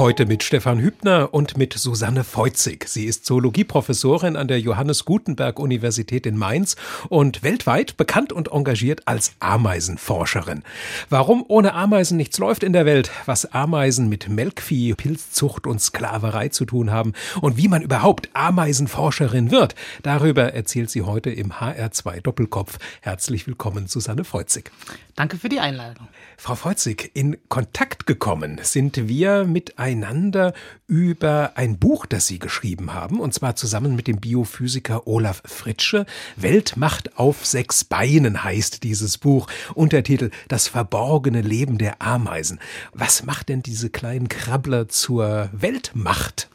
Heute mit Stefan Hübner und mit Susanne Feuzig. Sie ist Zoologieprofessorin an der Johannes Gutenberg Universität in Mainz und weltweit bekannt und engagiert als Ameisenforscherin. Warum ohne Ameisen nichts läuft in der Welt, was Ameisen mit Melkvieh, Pilzzucht und Sklaverei zu tun haben und wie man überhaupt Ameisenforscherin wird, darüber erzählt sie heute im HR2 Doppelkopf. Herzlich willkommen, Susanne Feuzig. Danke für die Einladung. Frau Feuzig, in Kontakt gekommen sind wir mit einem miteinander über ein Buch, das Sie geschrieben haben, und zwar zusammen mit dem Biophysiker Olaf Fritsche. Weltmacht auf sechs Beinen heißt dieses Buch. Untertitel Das verborgene Leben der Ameisen. Was macht denn diese kleinen Krabbler zur Weltmacht?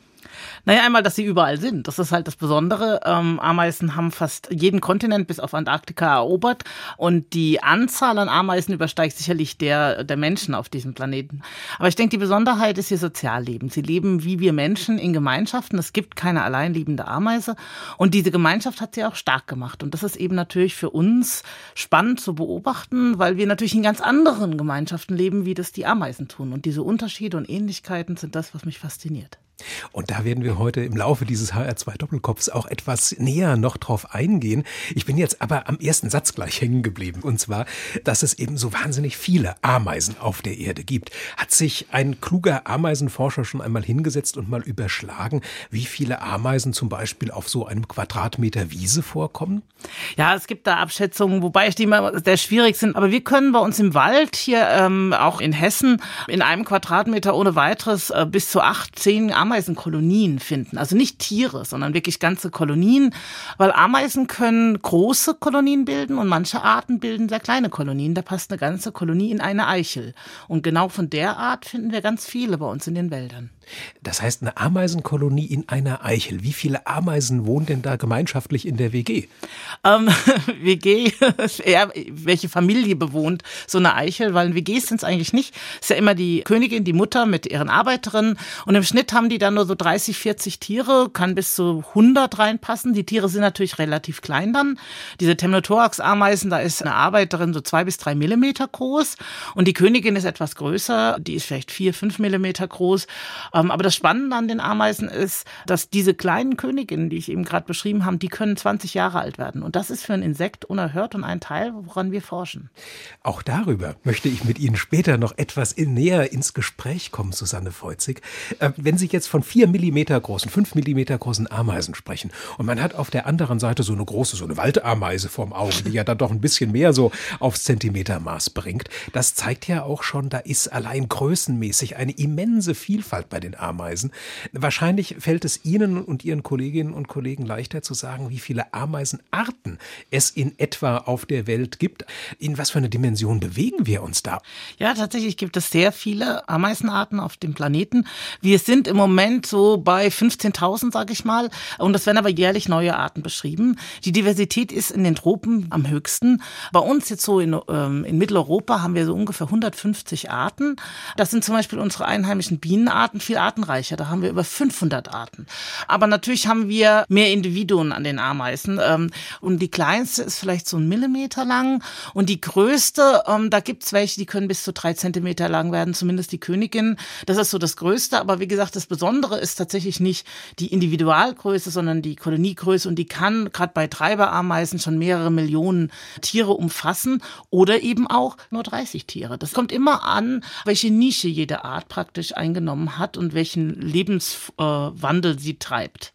Naja, einmal, dass sie überall sind. Das ist halt das Besondere. Ähm, Ameisen haben fast jeden Kontinent bis auf Antarktika erobert und die Anzahl an Ameisen übersteigt sicherlich der der Menschen auf diesem Planeten. Aber ich denke, die Besonderheit ist ihr Sozialleben. Sie leben wie wir Menschen in Gemeinschaften. Es gibt keine alleinlebende Ameise und diese Gemeinschaft hat sie auch stark gemacht. Und das ist eben natürlich für uns spannend zu beobachten, weil wir natürlich in ganz anderen Gemeinschaften leben, wie das die Ameisen tun. Und diese Unterschiede und Ähnlichkeiten sind das, was mich fasziniert. Und da werden wir heute im Laufe dieses HR2 Doppelkopfs auch etwas näher noch drauf eingehen. Ich bin jetzt aber am ersten Satz gleich hängen geblieben. Und zwar, dass es eben so wahnsinnig viele Ameisen auf der Erde gibt. Hat sich ein kluger Ameisenforscher schon einmal hingesetzt und mal überschlagen, wie viele Ameisen zum Beispiel auf so einem Quadratmeter Wiese vorkommen? Ja, es gibt da Abschätzungen, wobei die immer sehr schwierig sind. Aber wir können bei uns im Wald hier, ähm, auch in Hessen, in einem Quadratmeter ohne weiteres äh, bis zu acht, zehn Ameisen Ameisenkolonien finden. Also nicht Tiere, sondern wirklich ganze Kolonien, weil Ameisen können große Kolonien bilden und manche Arten bilden sehr kleine Kolonien. Da passt eine ganze Kolonie in eine Eichel. Und genau von der Art finden wir ganz viele bei uns in den Wäldern. Das heißt, eine Ameisenkolonie in einer Eichel. Wie viele Ameisen wohnen denn da gemeinschaftlich in der WG? Ähm, WG, ja, welche Familie bewohnt so eine Eichel? Weil in WGs sind es eigentlich nicht. Es ist ja immer die Königin, die Mutter mit ihren Arbeiterinnen. Und im Schnitt haben die dann nur so 30, 40 Tiere, kann bis zu 100 reinpassen. Die Tiere sind natürlich relativ klein dann. Diese Temnothorax-Ameisen, da ist eine Arbeiterin so zwei bis drei Millimeter groß. Und die Königin ist etwas größer. Die ist vielleicht vier, fünf Millimeter groß. Ähm, aber das Spannende an den Ameisen ist, dass diese kleinen Königinnen, die ich eben gerade beschrieben habe, die können 20 Jahre alt werden. Und das ist für ein Insekt unerhört und ein Teil, woran wir forschen. Auch darüber möchte ich mit Ihnen später noch etwas näher ins Gespräch kommen, Susanne Feuzig. Äh, wenn Sie jetzt von vier Millimeter großen, fünf Millimeter großen Ameisen sprechen und man hat auf der anderen Seite so eine große, so eine Waldameise vorm Auge, die ja dann doch ein bisschen mehr so aufs Zentimetermaß bringt, das zeigt ja auch schon, da ist allein größenmäßig eine immense Vielfalt bei den Ameisen. Wahrscheinlich fällt es Ihnen und Ihren Kolleginnen und Kollegen leichter zu sagen, wie viele Ameisenarten es in etwa auf der Welt gibt. In was für eine Dimension bewegen wir uns da? Ja, tatsächlich gibt es sehr viele Ameisenarten auf dem Planeten. Wir sind im Moment so bei 15.000, sage ich mal. Und es werden aber jährlich neue Arten beschrieben. Die Diversität ist in den Tropen am höchsten. Bei uns jetzt so in, ähm, in Mitteleuropa haben wir so ungefähr 150 Arten. Das sind zum Beispiel unsere einheimischen Bienenarten viel artenreicher. Da haben wir über 500 Arten. Aber natürlich haben wir mehr Individuen an den Ameisen. Ähm, und die kleinste ist vielleicht so ein Millimeter lang. Und die größte, ähm, da gibt's welche, die können bis zu drei Zentimeter lang werden, zumindest die Königin. Das ist so das Größte. Aber wie gesagt, das Besondere ist tatsächlich nicht die Individualgröße, sondern die Koloniegröße. Und die kann gerade bei Treiberameisen schon mehrere Millionen Tiere umfassen oder eben auch nur 30 Tiere. Das kommt immer an, welche Nische jede Art praktisch eingenommen hat und welchen Lebenswandel sie treibt.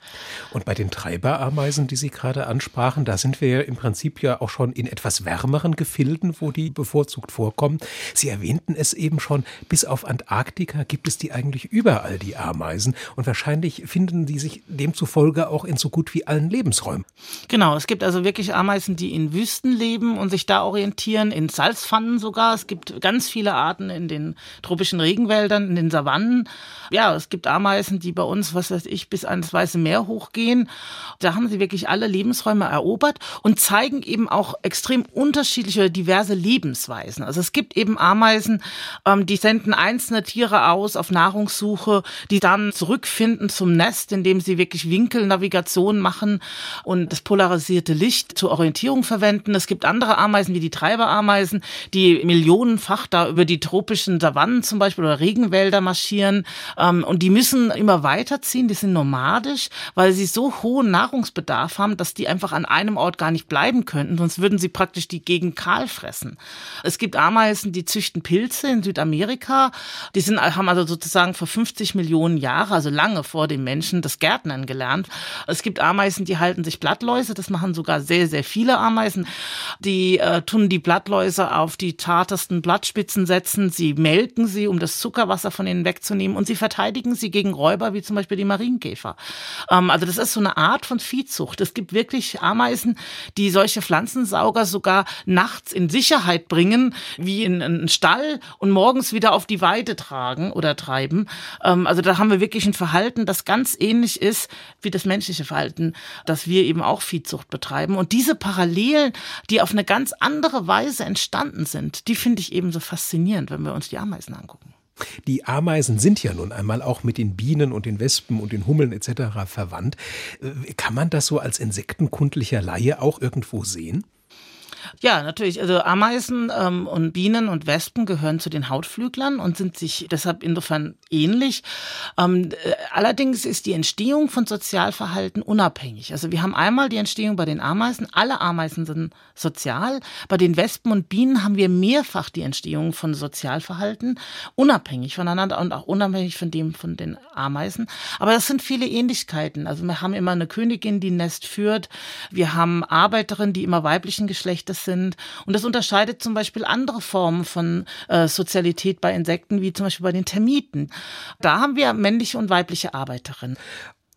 Und bei den Treiberameisen, die Sie gerade ansprachen, da sind wir ja im Prinzip ja auch schon in etwas wärmeren Gefilden, wo die bevorzugt vorkommen. Sie erwähnten es eben schon, bis auf Antarktika gibt es die eigentlich überall, die Ameisen. Und wahrscheinlich finden die sich demzufolge auch in so gut wie allen Lebensräumen. Genau, es gibt also wirklich Ameisen, die in Wüsten leben und sich da orientieren, in Salzpfannen sogar. Es gibt ganz viele Arten in den tropischen Regenwäldern, in den Savannen. Ja, ja, es gibt Ameisen, die bei uns, was weiß ich, bis ans Weiße Meer hochgehen. Da haben sie wirklich alle Lebensräume erobert und zeigen eben auch extrem unterschiedliche, diverse Lebensweisen. Also es gibt eben Ameisen, ähm, die senden einzelne Tiere aus auf Nahrungssuche, die dann zurückfinden zum Nest, indem sie wirklich Winkelnavigation machen und das polarisierte Licht zur Orientierung verwenden. Es gibt andere Ameisen wie die Treiberameisen, die millionenfach da über die tropischen Savannen zum Beispiel oder Regenwälder marschieren. Ähm, und die müssen immer weiterziehen, die sind nomadisch, weil sie so hohen Nahrungsbedarf haben, dass die einfach an einem Ort gar nicht bleiben könnten, sonst würden sie praktisch die Gegend kahl fressen. Es gibt Ameisen, die züchten Pilze in Südamerika. Die sind, haben also sozusagen vor 50 Millionen Jahren, also lange vor dem Menschen, das Gärtnern gelernt. Es gibt Ameisen, die halten sich Blattläuse, das machen sogar sehr, sehr viele Ameisen. Die äh, tun die Blattläuse auf die zartesten Blattspitzen setzen, sie melken sie, um das Zuckerwasser von ihnen wegzunehmen und sie verteidigen sie gegen Räuber, wie zum Beispiel die Marienkäfer. Ähm, also das ist so eine Art von Viehzucht. Es gibt wirklich Ameisen, die solche Pflanzensauger sogar nachts in Sicherheit bringen, wie in einen Stall und morgens wieder auf die Weide tragen oder treiben. Ähm, also da haben wir wirklich ein Verhalten, das ganz ähnlich ist wie das menschliche Verhalten, dass wir eben auch Viehzucht betreiben. Und diese Parallelen, die auf eine ganz andere Weise entstanden sind, die finde ich eben so faszinierend, wenn wir uns die Ameisen angucken. Die Ameisen sind ja nun einmal auch mit den Bienen und den Wespen und den Hummeln etc. verwandt. Äh, kann man das so als insektenkundlicher Laie auch irgendwo sehen? Ja, natürlich. Also Ameisen ähm, und Bienen und Wespen gehören zu den Hautflüglern und sind sich deshalb insofern ähnlich. Ähm, äh, allerdings ist die Entstehung von Sozialverhalten unabhängig. Also wir haben einmal die Entstehung bei den Ameisen. Alle Ameisen sind sozial. Bei den Wespen und Bienen haben wir mehrfach die Entstehung von Sozialverhalten, unabhängig voneinander und auch unabhängig von dem von den Ameisen. Aber das sind viele Ähnlichkeiten. Also wir haben immer eine Königin, die ein Nest führt. Wir haben Arbeiterinnen, die immer weiblichen Geschlechtes sind. Und das unterscheidet zum Beispiel andere Formen von äh, Sozialität bei Insekten, wie zum Beispiel bei den Termiten. Da haben wir männliche und weibliche Arbeiterinnen.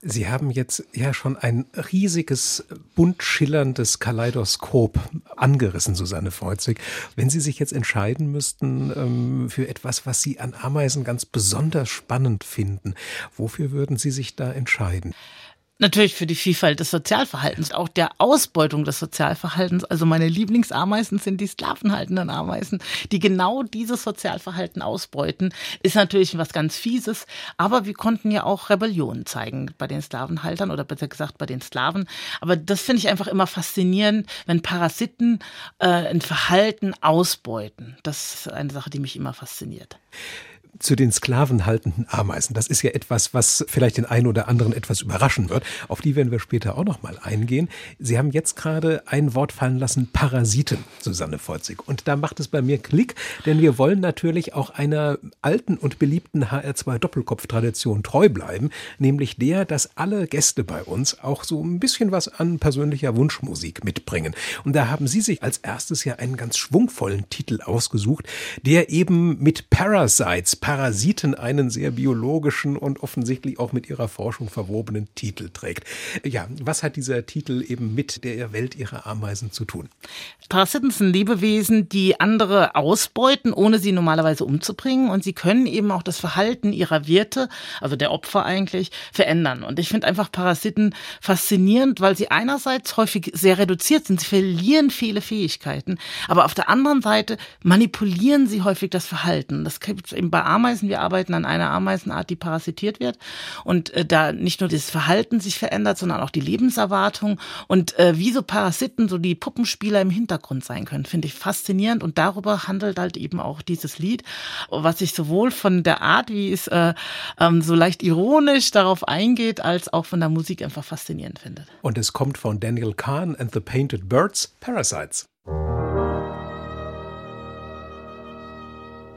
Sie haben jetzt ja schon ein riesiges, bunt schillerndes Kaleidoskop angerissen, Susanne Freuzig. Wenn Sie sich jetzt entscheiden müssten ähm, für etwas, was Sie an Ameisen ganz besonders spannend finden, wofür würden Sie sich da entscheiden? Natürlich für die Vielfalt des Sozialverhaltens, auch der Ausbeutung des Sozialverhaltens. Also meine Lieblingsameisen sind die sklavenhaltenden Ameisen, die genau dieses Sozialverhalten ausbeuten. Ist natürlich was ganz Fieses, aber wir konnten ja auch Rebellionen zeigen bei den Sklavenhaltern oder besser gesagt bei den Sklaven. Aber das finde ich einfach immer faszinierend, wenn Parasiten äh, ein Verhalten ausbeuten. Das ist eine Sache, die mich immer fasziniert zu den sklavenhaltenden Ameisen. Das ist ja etwas, was vielleicht den einen oder anderen etwas überraschen wird. Auf die werden wir später auch noch mal eingehen. Sie haben jetzt gerade ein Wort fallen lassen, Parasiten, Susanne Volzig. Und da macht es bei mir Klick, denn wir wollen natürlich auch einer alten und beliebten HR2 Doppelkopf-Tradition treu bleiben, nämlich der, dass alle Gäste bei uns auch so ein bisschen was an persönlicher Wunschmusik mitbringen. Und da haben Sie sich als erstes ja einen ganz schwungvollen Titel ausgesucht, der eben mit Parasites Parasiten einen sehr biologischen und offensichtlich auch mit ihrer Forschung verwobenen Titel trägt. Ja, was hat dieser Titel eben mit der Welt ihrer Ameisen zu tun? Parasiten sind Lebewesen, die andere ausbeuten, ohne sie normalerweise umzubringen. Und sie können eben auch das Verhalten ihrer Wirte, also der Opfer eigentlich, verändern. Und ich finde einfach Parasiten faszinierend, weil sie einerseits häufig sehr reduziert sind. Sie verlieren viele Fähigkeiten. Aber auf der anderen Seite manipulieren sie häufig das Verhalten. Das gibt es eben bei Ameisen. Wir arbeiten an einer Ameisenart, die parasitiert wird. Und äh, da nicht nur das Verhalten sich verändert, sondern auch die Lebenserwartung. Und äh, wie so Parasiten so die Puppenspieler im Hintergrund sein können, finde ich faszinierend. Und darüber handelt halt eben auch dieses Lied, was sich sowohl von der Art, wie es äh, ähm, so leicht ironisch darauf eingeht, als auch von der Musik einfach faszinierend findet. Und es kommt von Daniel Kahn and the Painted Birds, Parasites.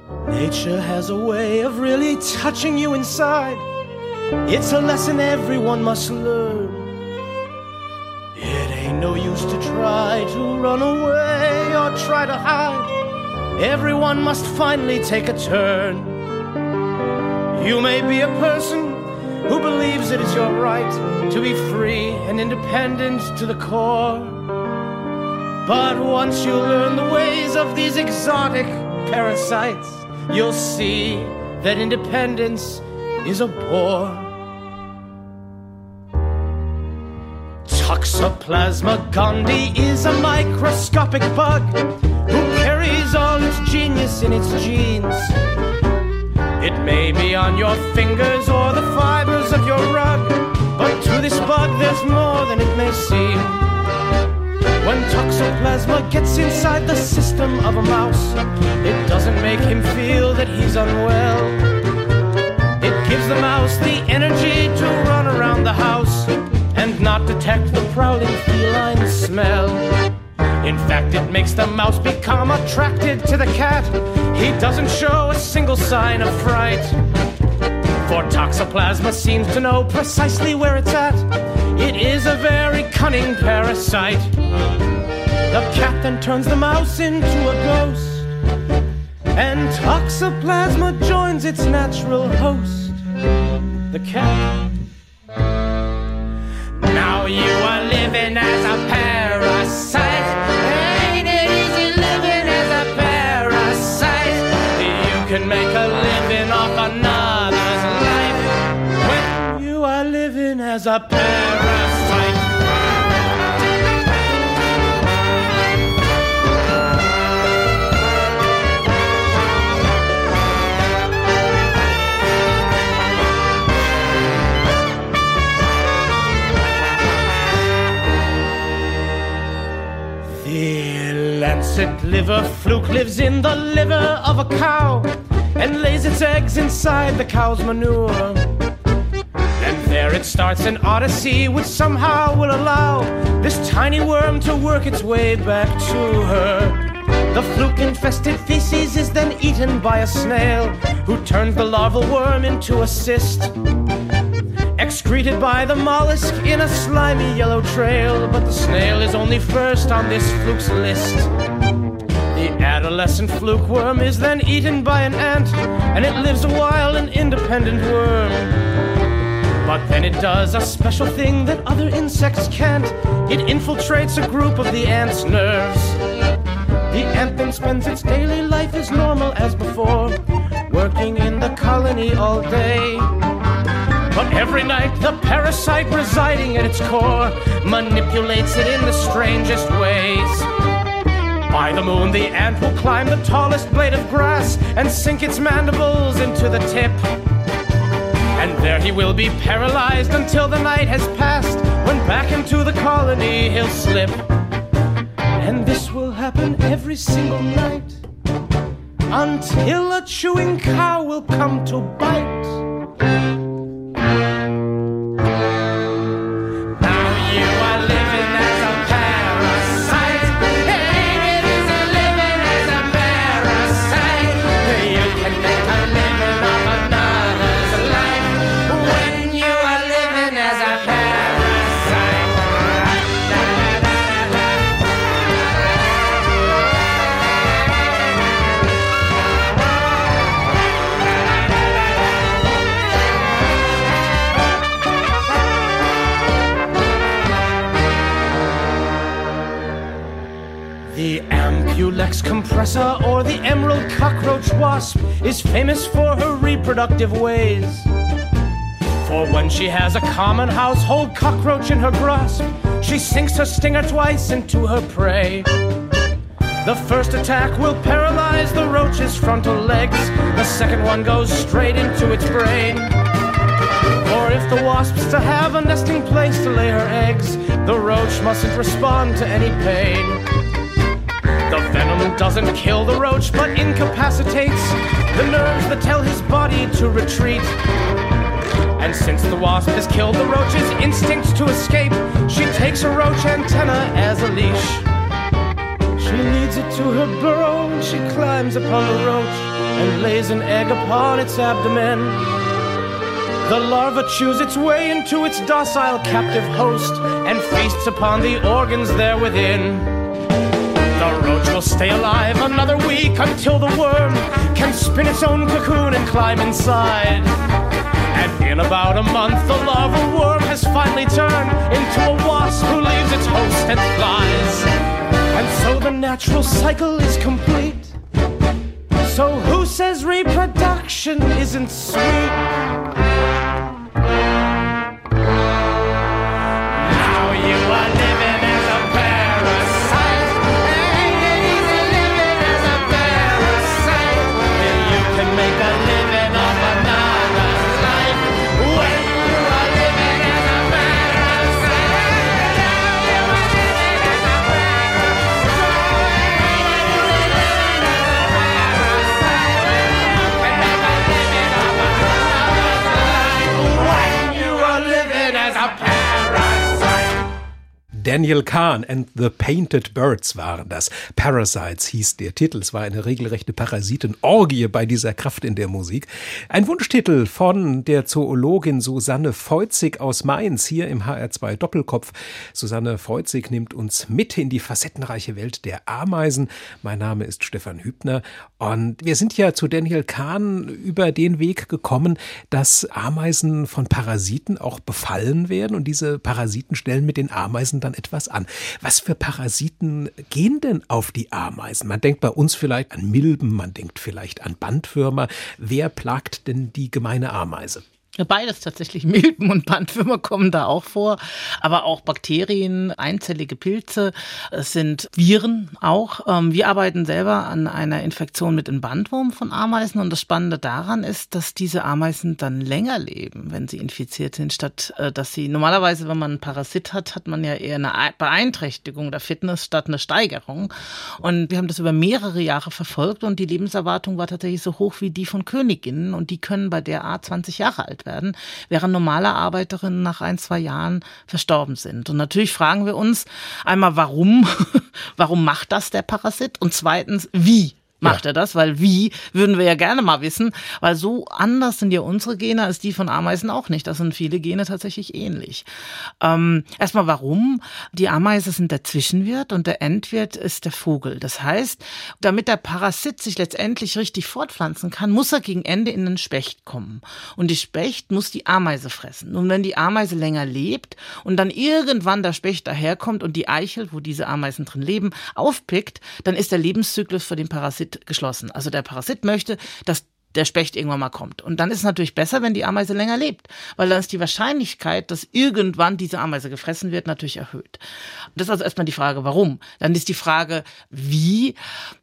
Nature has a way of really touching you inside. It's a lesson everyone must learn. It ain't no use to try to run away or try to hide. Everyone must finally take a turn. You may be a person who believes it is your right to be free and independent to the core. But once you learn the ways of these exotic parasites, you'll see that independence is a bore. Toxoplasma gondii is a microscopic bug who carries all its genius in its genes. It may be on your fingers or the fibers of your rug, but to this bug there's more than it may seem. When toxoplasma gets inside the system of a mouse, it doesn't make him feel that he's unwell. It gives the mouse the energy to run around the house and not detect the prowling feline smell. In fact, it makes the mouse become attracted to the cat. He doesn't show a single sign of fright. For Toxoplasma seems to know precisely where it's at. It is a very cunning parasite. The cat then turns the mouse into a ghost. And Toxoplasma joins its natural host, the cat. Now you are living as a parasite. Ain't it easy living as a parasite? You can make a living off another's as a parasite. The lancet liver fluke lives in the liver of a cow and lays its eggs inside the cow's manure. There it starts an odyssey which somehow will allow this tiny worm to work its way back to her. The fluke infested feces is then eaten by a snail who turns the larval worm into a cyst excreted by the mollusk in a slimy yellow trail. But the snail is only first on this fluke's list. The adolescent fluke worm is then eaten by an ant, and it lives a while an independent worm. But then it does a special thing that other insects can't. It infiltrates a group of the ant's nerves. The ant then spends its daily life as normal as before, working in the colony all day. But every night, the parasite residing at its core manipulates it in the strangest ways. By the moon, the ant will climb the tallest blade of grass and sink its mandibles into the tip. And there he will be paralyzed until the night has passed, when back into the colony he'll slip. And this will happen every single night until a chewing cow will come to bite. Compressor or the emerald cockroach wasp is famous for her reproductive ways. For when she has a common household cockroach in her grasp, she sinks her stinger twice into her prey. The first attack will paralyze the roach's frontal legs, the second one goes straight into its brain. For if the wasp's to have a nesting place to lay her eggs, the roach mustn't respond to any pain. Doesn't kill the roach, but incapacitates the nerves that tell his body to retreat. And since the wasp has killed the roach's instinct to escape, she takes a roach antenna as a leash. She leads it to her burrow and she climbs upon the roach and lays an egg upon its abdomen. The larva chews its way into its docile captive host and feasts upon the organs there within. The roach will stay alive another week until the worm can spin its own cocoon and climb inside. And in about a month, the larval worm has finally turned into a wasp who leaves its host and flies. And so the natural cycle is complete. So who says reproduction isn't sweet? Daniel Kahn and the Painted Birds waren das. Parasites hieß der Titel. Es war eine regelrechte Parasitenorgie bei dieser Kraft in der Musik. Ein Wunschtitel von der Zoologin Susanne Feuzig aus Mainz hier im HR2 Doppelkopf. Susanne Feuzig nimmt uns mit in die facettenreiche Welt der Ameisen. Mein Name ist Stefan Hübner und wir sind ja zu Daniel Kahn über den Weg gekommen, dass Ameisen von Parasiten auch befallen werden und diese Parasiten stellen mit den Ameisen dann etwas an. Was für Parasiten gehen denn auf die Ameisen? Man denkt bei uns vielleicht an Milben, man denkt vielleicht an Bandwürmer. Wer plagt denn die gemeine Ameise? Beides tatsächlich. Milben und Bandwürmer kommen da auch vor, aber auch Bakterien, einzellige Pilze, es sind Viren auch. Ähm, wir arbeiten selber an einer Infektion mit dem Bandwurm von Ameisen und das Spannende daran ist, dass diese Ameisen dann länger leben, wenn sie infiziert sind, statt äh, dass sie normalerweise, wenn man einen Parasit hat, hat man ja eher eine Beeinträchtigung der Fitness statt eine Steigerung. Und wir haben das über mehrere Jahre verfolgt und die Lebenserwartung war tatsächlich so hoch wie die von Königinnen und die können bei der Art 20 Jahre alt werden, während normale Arbeiterinnen nach ein, zwei Jahren verstorben sind. Und natürlich fragen wir uns einmal, warum, warum macht das der Parasit? Und zweitens, wie macht ja. er das, weil wie würden wir ja gerne mal wissen, weil so anders sind ja unsere Gene als die von Ameisen auch nicht. Das sind viele Gene tatsächlich ähnlich. Ähm, erstmal warum? Die Ameise sind der Zwischenwirt und der Endwirt ist der Vogel. Das heißt, damit der Parasit sich letztendlich richtig fortpflanzen kann, muss er gegen Ende in den Specht kommen. Und die Specht muss die Ameise fressen. Und wenn die Ameise länger lebt und dann irgendwann der Specht daherkommt und die Eichel, wo diese Ameisen drin leben, aufpickt, dann ist der Lebenszyklus für den Parasit geschlossen. Also der Parasit möchte, dass der Specht irgendwann mal kommt. Und dann ist es natürlich besser, wenn die Ameise länger lebt, weil dann ist die Wahrscheinlichkeit, dass irgendwann diese Ameise gefressen wird, natürlich erhöht. Das ist also erstmal die Frage, warum. Dann ist die Frage, wie.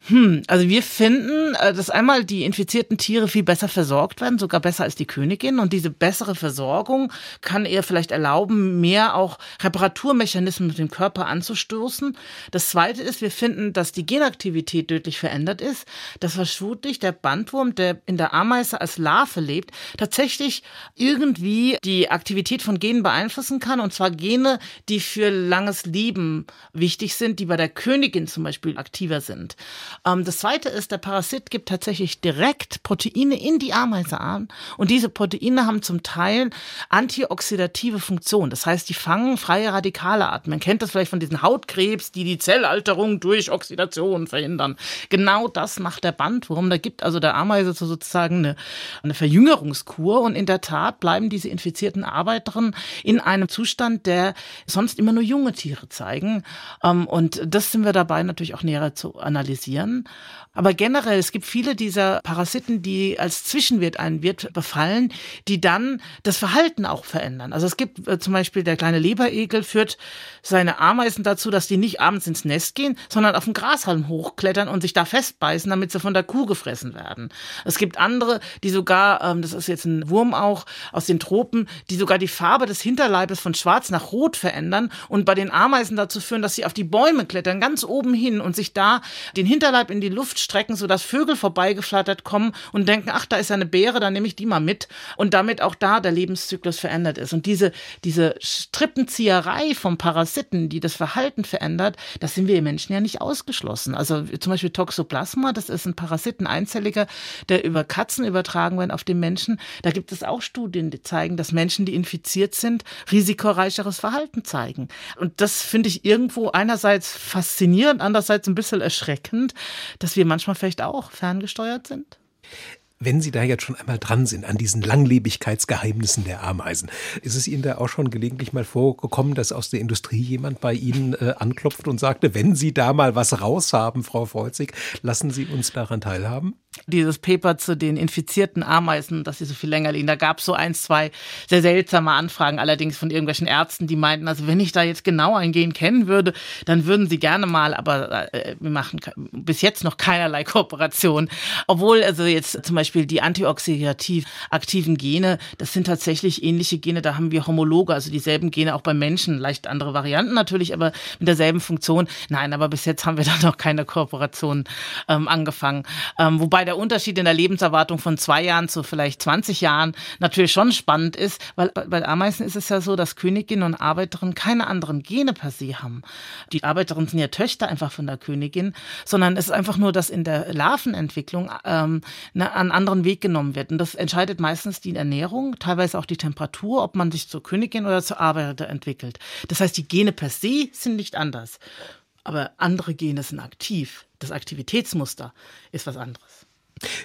Hm, also wir finden, äh, dass einmal die infizierten Tiere viel besser versorgt werden, sogar besser als die Königin. Und diese bessere Versorgung kann ihr vielleicht erlauben, mehr auch Reparaturmechanismen mit dem Körper anzustoßen. Das zweite ist, wir finden, dass die Genaktivität deutlich verändert ist. Das vermutlich der Bandwurm, der in der der Ameise als Larve lebt, tatsächlich irgendwie die Aktivität von Genen beeinflussen kann. Und zwar Gene, die für langes Leben wichtig sind, die bei der Königin zum Beispiel aktiver sind. Ähm, das zweite ist, der Parasit gibt tatsächlich direkt Proteine in die Ameise an. Und diese Proteine haben zum Teil antioxidative Funktion. Das heißt, die fangen freie Radikale ab. Man kennt das vielleicht von diesen Hautkrebs, die die Zellalterung durch Oxidation verhindern. Genau das macht der Bandwurm. Da gibt also der Ameise sozusagen sozusagen eine, eine Verjüngerungskur. Und in der Tat bleiben diese infizierten Arbeiterinnen in einem Zustand, der sonst immer nur junge Tiere zeigen. Ähm, und das sind wir dabei natürlich auch näher zu analysieren. Aber generell, es gibt viele dieser Parasiten, die als Zwischenwirt einen Wirt befallen, die dann das Verhalten auch verändern. Also es gibt äh, zum Beispiel der kleine Leberegel führt seine Ameisen dazu, dass die nicht abends ins Nest gehen, sondern auf den Grashalm hochklettern und sich da festbeißen, damit sie von der Kuh gefressen werden. Es gibt andere, die sogar, ähm, das ist jetzt ein Wurm auch aus den Tropen, die sogar die Farbe des Hinterleibes von schwarz nach rot verändern und bei den Ameisen dazu führen, dass sie auf die Bäume klettern, ganz oben hin und sich da den Hinterleib in die Luft strecken, sodass Vögel vorbeigeflattert kommen und denken, ach, da ist eine Beere, dann nehme ich die mal mit. Und damit auch da der Lebenszyklus verändert ist. Und diese, diese Strippenzieherei vom Parasiten, die das Verhalten verändert, das sind wir Menschen ja nicht ausgeschlossen. Also zum Beispiel Toxoplasma, das ist ein Parasiten einzelliger, der über Katzen übertragen wird auf den Menschen. Da gibt es auch Studien, die zeigen, dass Menschen, die infiziert sind, risikoreicheres Verhalten zeigen. Und das finde ich irgendwo einerseits faszinierend, andererseits ein bisschen erschreckend, dass wir manchmal vielleicht auch ferngesteuert sind? Wenn Sie da jetzt schon einmal dran sind an diesen Langlebigkeitsgeheimnissen der Ameisen, ist es Ihnen da auch schon gelegentlich mal vorgekommen, dass aus der Industrie jemand bei Ihnen äh, anklopft und sagte, wenn Sie da mal was raushaben, Frau Freuzig, lassen Sie uns daran teilhaben? Dieses Paper zu den infizierten Ameisen, dass sie so viel länger liegen. Da gab es so ein, zwei sehr seltsame Anfragen, allerdings von irgendwelchen Ärzten, die meinten, also wenn ich da jetzt genau ein Gen kennen würde, dann würden sie gerne mal, aber äh, wir machen bis jetzt noch keinerlei Kooperation. Obwohl also jetzt zum Beispiel die antioxidativ aktiven Gene, das sind tatsächlich ähnliche Gene, da haben wir Homologe, also dieselben Gene auch beim Menschen, leicht andere Varianten natürlich, aber mit derselben Funktion. Nein, aber bis jetzt haben wir da noch keine Kooperation ähm, angefangen. Ähm, wobei Wobei der Unterschied in der Lebenserwartung von zwei Jahren zu vielleicht 20 Jahren natürlich schon spannend ist, weil bei Ameisen ist es ja so, dass Königinnen und Arbeiterinnen keine anderen Gene per se haben. Die Arbeiterinnen sind ja Töchter einfach von der Königin, sondern es ist einfach nur, dass in der Larvenentwicklung ähm, ne, einen anderen Weg genommen wird. Und das entscheidet meistens die Ernährung, teilweise auch die Temperatur, ob man sich zur Königin oder zur Arbeiter entwickelt. Das heißt, die Gene per se sind nicht anders. Aber andere Gene sind aktiv. Das Aktivitätsmuster ist was anderes.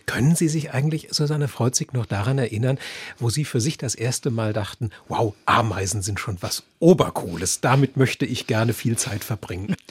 Können Sie sich eigentlich, Susanne Freuzig, noch daran erinnern, wo Sie für sich das erste Mal dachten, wow, Ameisen sind schon was Obercooles, damit möchte ich gerne viel Zeit verbringen?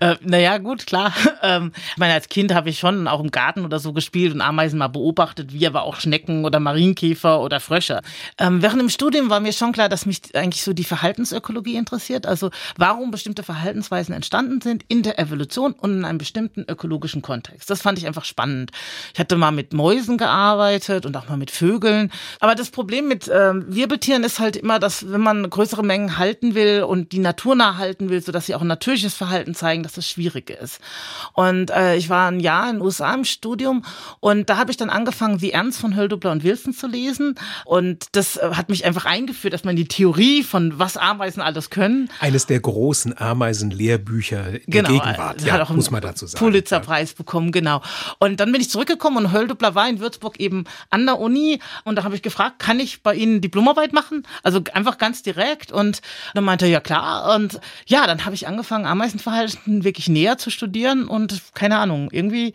Äh, naja, gut, klar. Ähm, ich meine, als Kind habe ich schon auch im Garten oder so gespielt und Ameisen mal beobachtet, wie aber auch Schnecken oder Marienkäfer oder Frösche. Ähm, während dem Studium war mir schon klar, dass mich eigentlich so die Verhaltensökologie interessiert, also warum bestimmte Verhaltensweisen entstanden sind in der Evolution und in einem bestimmten ökologischen Kontext. Das fand ich einfach spannend. Ich hatte mal mit Mäusen gearbeitet und auch mal mit Vögeln. Aber das Problem mit äh, Wirbeltieren ist halt immer, dass wenn man größere Mengen halten will und die Natur nah halten will, sodass sie auch ein natürliches Verhalten zeigen, dass das schwierig ist. Und äh, ich war ein Jahr in den USA im Studium und da habe ich dann angefangen, wie Ernst von Höldubler und Wilson zu lesen. Und das äh, hat mich einfach eingeführt, dass man die Theorie von was Ameisen alles können. Eines der großen Ameisen-Lehrbücher der genau, Gegenwart. Ja, muss man dazu sagen. Pulitzerpreis ja. bekommen, genau. Und dann bin ich zurückgekommen und Höldubler war in Würzburg eben an der Uni. Und da habe ich gefragt, kann ich bei Ihnen Diplomarbeit machen? Also einfach ganz direkt. Und dann meinte er, ja klar. Und ja, dann habe ich angefangen, Ameisenverhalten wirklich näher zu studieren. Und keine Ahnung, irgendwie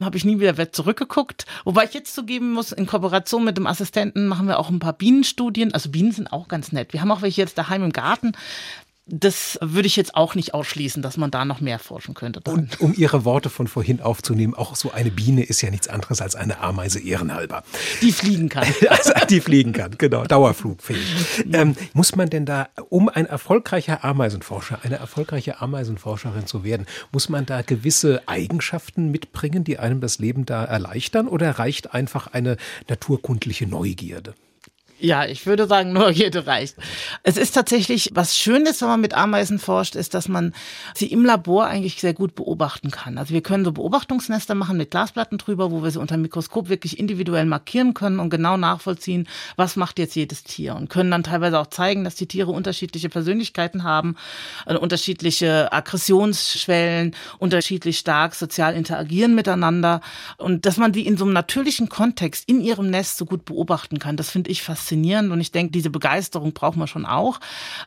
habe ich nie wieder zurückgeguckt, wobei ich jetzt zugeben muss, in Kooperation mit dem Assistenten machen wir auch ein paar Bienenstudien, also Bienen sind auch ganz nett. Wir haben auch welche jetzt daheim im Garten, das würde ich jetzt auch nicht ausschließen, dass man da noch mehr forschen könnte. Dann. Und um Ihre Worte von vorhin aufzunehmen, auch so eine Biene ist ja nichts anderes als eine Ameise ehrenhalber. Die fliegen kann. also, die fliegen kann, genau, dauerflugfähig. Ähm, muss man denn da, um ein erfolgreicher Ameisenforscher, eine erfolgreiche Ameisenforscherin zu werden, muss man da gewisse Eigenschaften mitbringen, die einem das Leben da erleichtern oder reicht einfach eine naturkundliche Neugierde? Ja, ich würde sagen, Neugierde reicht. Es ist tatsächlich, was Schönes, wenn man mit Ameisen forscht, ist, dass man sie im Labor eigentlich sehr gut beobachten kann. Also wir können so Beobachtungsnester machen mit Glasplatten drüber, wo wir sie unter dem Mikroskop wirklich individuell markieren können und genau nachvollziehen, was macht jetzt jedes Tier und können dann teilweise auch zeigen, dass die Tiere unterschiedliche Persönlichkeiten haben, äh, unterschiedliche Aggressionsschwellen, unterschiedlich stark sozial interagieren miteinander und dass man die in so einem natürlichen Kontext in ihrem Nest so gut beobachten kann. Das finde ich faszinierend faszinierend und ich denke, diese Begeisterung braucht man schon auch.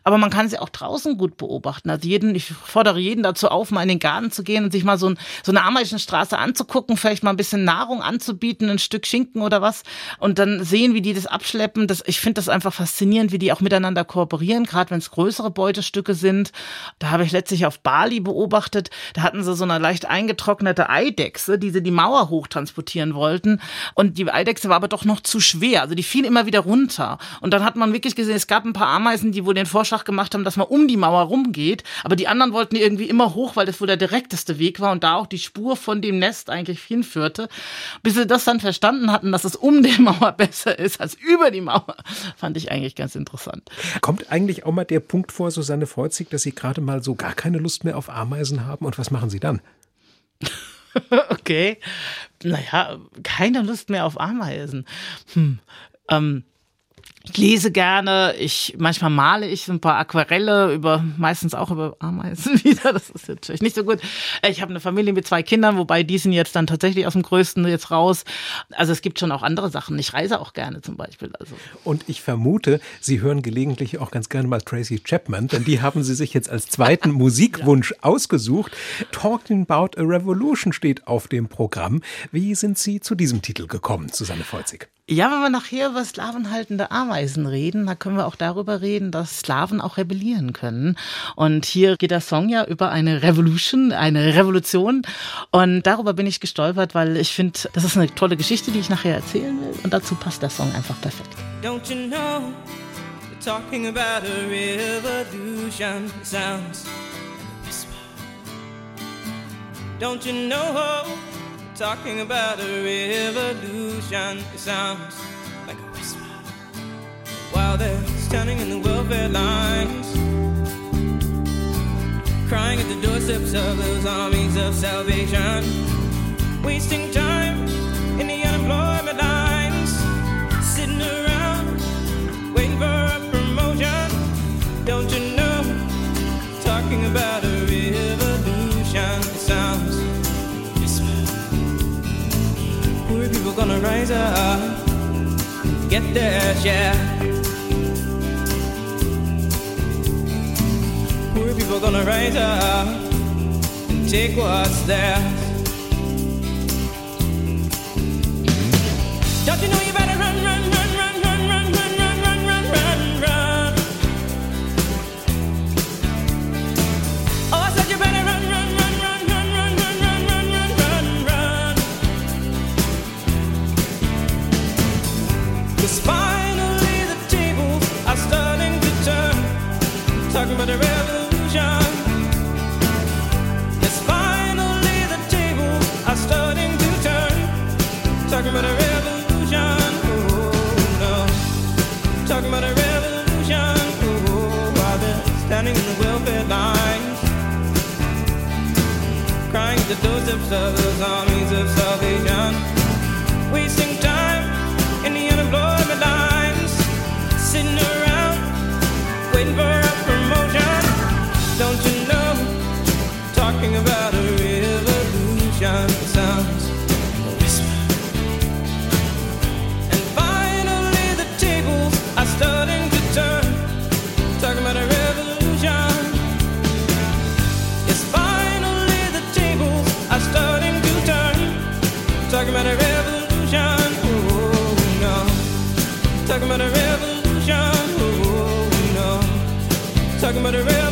Aber man kann sie auch draußen gut beobachten. Also jeden, ich fordere jeden dazu auf, mal in den Garten zu gehen und sich mal so, ein, so eine Ameisenstraße anzugucken, vielleicht mal ein bisschen Nahrung anzubieten, ein Stück Schinken oder was und dann sehen, wie die das abschleppen. Das, ich finde das einfach faszinierend, wie die auch miteinander kooperieren, gerade wenn es größere Beutestücke sind. Da habe ich letztlich auf Bali beobachtet, da hatten sie so eine leicht eingetrocknete Eidechse, die sie die Mauer hochtransportieren wollten und die Eidechse war aber doch noch zu schwer. Also die fiel immer wieder runter runter. Und dann hat man wirklich gesehen, es gab ein paar Ameisen, die wohl den Vorschlag gemacht haben, dass man um die Mauer rumgeht. Aber die anderen wollten irgendwie immer hoch, weil das wohl der direkteste Weg war und da auch die Spur von dem Nest eigentlich hinführte. Bis sie das dann verstanden hatten, dass es um die Mauer besser ist als über die Mauer, fand ich eigentlich ganz interessant. Kommt eigentlich auch mal der Punkt vor, Susanne Freuzig, dass Sie gerade mal so gar keine Lust mehr auf Ameisen haben? Und was machen Sie dann? okay. Naja, keine Lust mehr auf Ameisen. Hm. Ähm, ich lese gerne, ich manchmal male ich so ein paar Aquarelle über meistens auch über Ameisen wieder. Das ist natürlich nicht so gut. Ich habe eine Familie mit zwei Kindern, wobei die sind jetzt dann tatsächlich aus dem Größten jetzt raus. Also es gibt schon auch andere Sachen. Ich reise auch gerne zum Beispiel. Also. Und ich vermute, Sie hören gelegentlich auch ganz gerne mal Tracy Chapman, denn die haben Sie sich jetzt als zweiten Musikwunsch ja. ausgesucht. Talking About a Revolution steht auf dem Programm. Wie sind Sie zu diesem Titel gekommen, Susanne Volzig? Ja, wenn wir nachher über sklavenhaltende Ameisen reden, da können wir auch darüber reden, dass Sklaven auch rebellieren können. Und hier geht der Song ja über eine Revolution, eine Revolution. Und darüber bin ich gestolpert, weil ich finde, das ist eine tolle Geschichte, die ich nachher erzählen will. Und dazu passt der Song einfach perfekt. Don't you know, we're talking about a revolution sounds. Don't you know talking about a revolution. It sounds like a whisper. While they're standing in the welfare lines, crying at the doorsteps of those armies of salvation, wasting time rise up, get their yeah. Poor people gonna rise up and take what's theirs. Don't you know you those armies of salvation. Wasting time in the unemployment lines. Sitting around waiting for a promotion. Don't you but it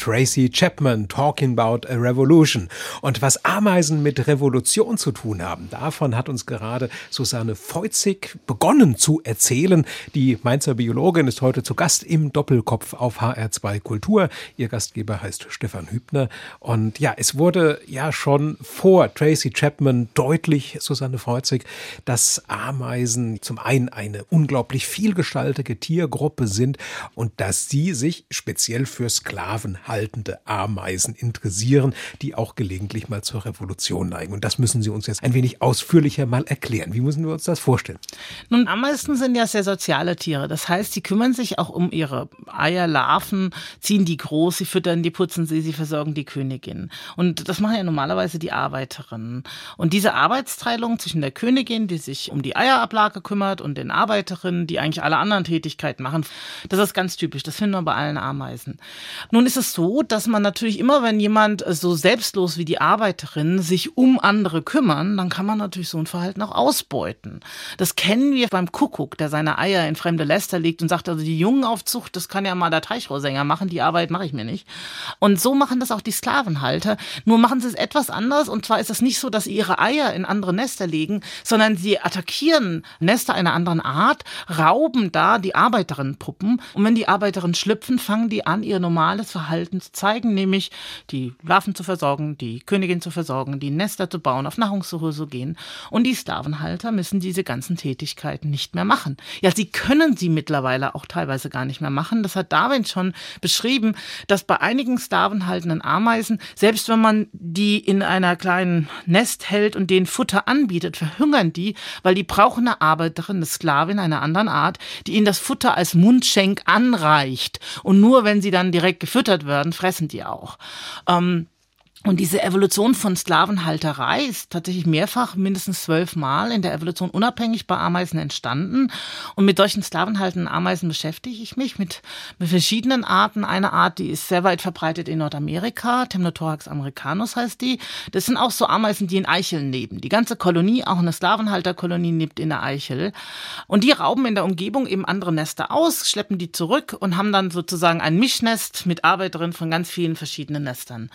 Tracy Chapman talking about a revolution. Und was Ameisen mit Revolution zu tun haben, davon hat uns gerade Susanne Feuzig begonnen zu erzählen. Die Mainzer Biologin ist heute zu Gast im Doppelkopf auf HR2 Kultur. Ihr Gastgeber heißt Stefan Hübner. Und ja, es wurde ja schon vor Tracy Chapman deutlich, Susanne Feuzig, dass Ameisen zum einen eine unglaublich vielgestaltige Tiergruppe sind und dass sie sich speziell für Sklaven haltende Ameisen interessieren, die auch gelegentlich mal zur Revolution neigen. Und das müssen Sie uns jetzt ein wenig ausführlicher mal erklären. Wie müssen wir uns das vorstellen? Nun, Ameisen sind ja sehr soziale Tiere. Das heißt, sie kümmern sich auch um ihre Eier, Larven, ziehen die groß, sie füttern die, putzen sie, sie versorgen die Königin. Und das machen ja normalerweise die Arbeiterinnen. Und diese Arbeitsteilung zwischen der Königin, die sich um die Eierablage kümmert, und den Arbeiterinnen, die eigentlich alle anderen Tätigkeiten machen, das ist ganz typisch. Das finden wir bei allen Ameisen. Nun ist es so, dass man natürlich immer, wenn jemand so selbstlos wie die Arbeiterinnen sich um andere kümmern, dann kann man natürlich so ein Verhalten auch ausbeuten. Das kennen wir beim Kuckuck, der seine Eier in fremde Läster legt und sagt, also die Jungenaufzucht, das kann ja mal der Teichrohrsänger machen, die Arbeit mache ich mir nicht. Und so machen das auch die Sklavenhalter. Nur machen sie es etwas anders und zwar ist es nicht so, dass sie ihre Eier in andere Nester legen, sondern sie attackieren Nester einer anderen Art, rauben da die Arbeiterinnenpuppen und wenn die Arbeiterinnen schlüpfen, fangen die an, ihr normales Verhalten zu zeigen, nämlich die Larven zu versorgen, die Königin zu versorgen, die Nester zu bauen, auf Nahrungssuche zu gehen. Und die Sklavenhalter müssen diese ganzen Tätigkeiten nicht mehr machen. Ja, sie können sie mittlerweile auch teilweise gar nicht mehr machen. Das hat Darwin schon beschrieben, dass bei einigen sklavenhaltenden Ameisen, selbst wenn man die in einer kleinen Nest hält und denen Futter anbietet, verhungern die, weil die brauchen eine Arbeiterin, eine Sklavin einer anderen Art, die ihnen das Futter als Mundschenk anreicht. Und nur wenn sie dann direkt gefüttert werden, fressen die auch. Ähm, und diese Evolution von Sklavenhalterei ist tatsächlich mehrfach, mindestens zwölfmal in der Evolution unabhängig bei Ameisen entstanden. Und mit solchen sklavenhaltenden Ameisen beschäftige ich mich mit, mit verschiedenen Arten. Eine Art, die ist sehr weit verbreitet in Nordamerika, Temnothorax americanus heißt die. Das sind auch so Ameisen, die in Eicheln leben. Die ganze Kolonie, auch eine Sklavenhalterkolonie, lebt in der Eichel. Und die rauben in der Umgebung eben andere Nester aus, schleppen die zurück und haben dann sozusagen ein Mischnest mit Arbeiterinnen von ganz vielen verschiedenen Nestern.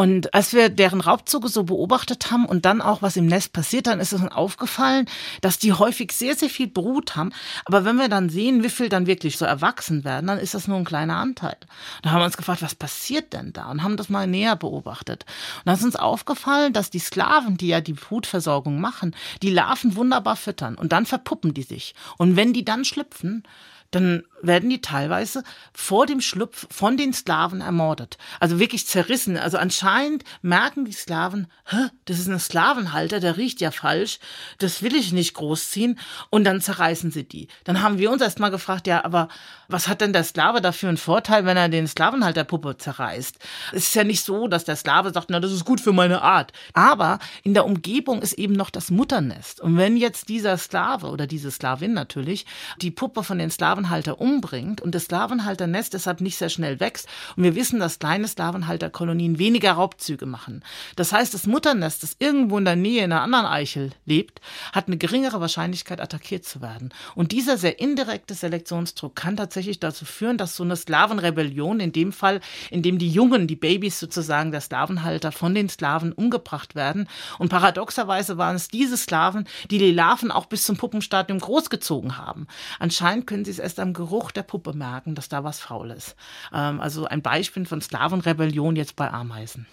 Und als wir deren Raubzüge so beobachtet haben und dann auch, was im Nest passiert, dann ist es uns aufgefallen, dass die häufig sehr, sehr viel Brut haben. Aber wenn wir dann sehen, wie viel dann wirklich so erwachsen werden, dann ist das nur ein kleiner Anteil. Da haben wir uns gefragt, was passiert denn da? Und haben das mal näher beobachtet. Und dann ist uns aufgefallen, dass die Sklaven, die ja die Brutversorgung machen, die Larven wunderbar füttern und dann verpuppen die sich. Und wenn die dann schlüpfen, dann werden die teilweise vor dem Schlupf von den Sklaven ermordet. Also wirklich zerrissen. Also anscheinend merken die Sklaven, Hä, das ist ein Sklavenhalter, der riecht ja falsch, das will ich nicht großziehen. Und dann zerreißen sie die. Dann haben wir uns erst mal gefragt, ja, aber was hat denn der Sklave dafür einen Vorteil, wenn er den Sklavenhalterpuppe zerreißt? Es ist ja nicht so, dass der Sklave sagt, na, das ist gut für meine Art. Aber in der Umgebung ist eben noch das Mutternest. Und wenn jetzt dieser Sklave oder diese Sklavin natürlich die Puppe von den Sklavenhalter umbringt und das Sklavenhalternest deshalb nicht sehr schnell wächst, und wir wissen, dass kleine Sklavenhalterkolonien weniger Raubzüge machen. Das heißt, das Mutternest, das irgendwo in der Nähe in einer anderen Eichel lebt, hat eine geringere Wahrscheinlichkeit, attackiert zu werden. Und dieser sehr indirekte Selektionsdruck kann tatsächlich dazu führen, dass so eine Sklavenrebellion, in dem Fall, in dem die Jungen, die Babys sozusagen der Sklavenhalter von den Sklaven umgebracht werden. Und paradoxerweise waren es diese Sklaven, die die Larven auch bis zum Puppenstadium großgezogen haben. Anscheinend können sie es erst am Geruch der Puppe merken, dass da was faul ist. Ähm, also ein Beispiel von Sklavenrebellion jetzt bei Ameisen.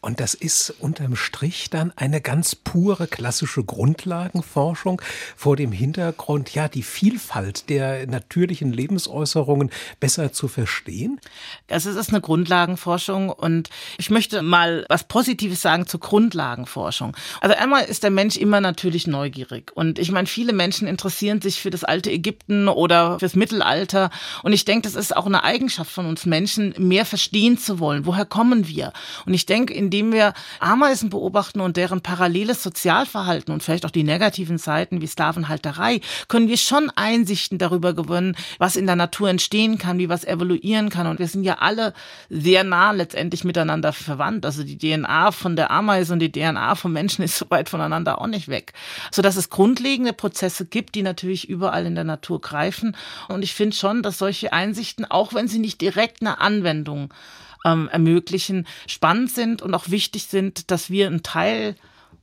Und das ist unterm Strich dann eine ganz pure klassische Grundlagenforschung vor dem Hintergrund, ja, die Vielfalt der natürlichen Lebensäußerungen besser zu verstehen? Also es ist eine Grundlagenforschung und ich möchte mal was Positives sagen zur Grundlagenforschung. Also einmal ist der Mensch immer natürlich neugierig und ich meine, viele Menschen interessieren sich für das alte Ägypten oder fürs Mittelalter und ich denke, das ist auch eine Eigenschaft von uns Menschen, mehr verstehen zu wollen. Woher kommen wir? Und ich denke, indem wir Ameisen beobachten und deren paralleles Sozialverhalten und vielleicht auch die negativen Seiten wie Sklavenhalterei, können wir schon Einsichten darüber gewinnen, was in der Natur entstehen kann, wie was evoluieren kann. Und wir sind ja alle sehr nah letztendlich miteinander verwandt. Also die DNA von der Ameise und die DNA vom Menschen ist so weit voneinander auch nicht weg. Sodass es grundlegende Prozesse gibt, die natürlich überall in der Natur greifen. Und ich finde schon, dass solche Einsichten, auch wenn sie nicht direkt eine Anwendung ähm, ermöglichen, spannend sind und auch wichtig sind, dass wir einen Teil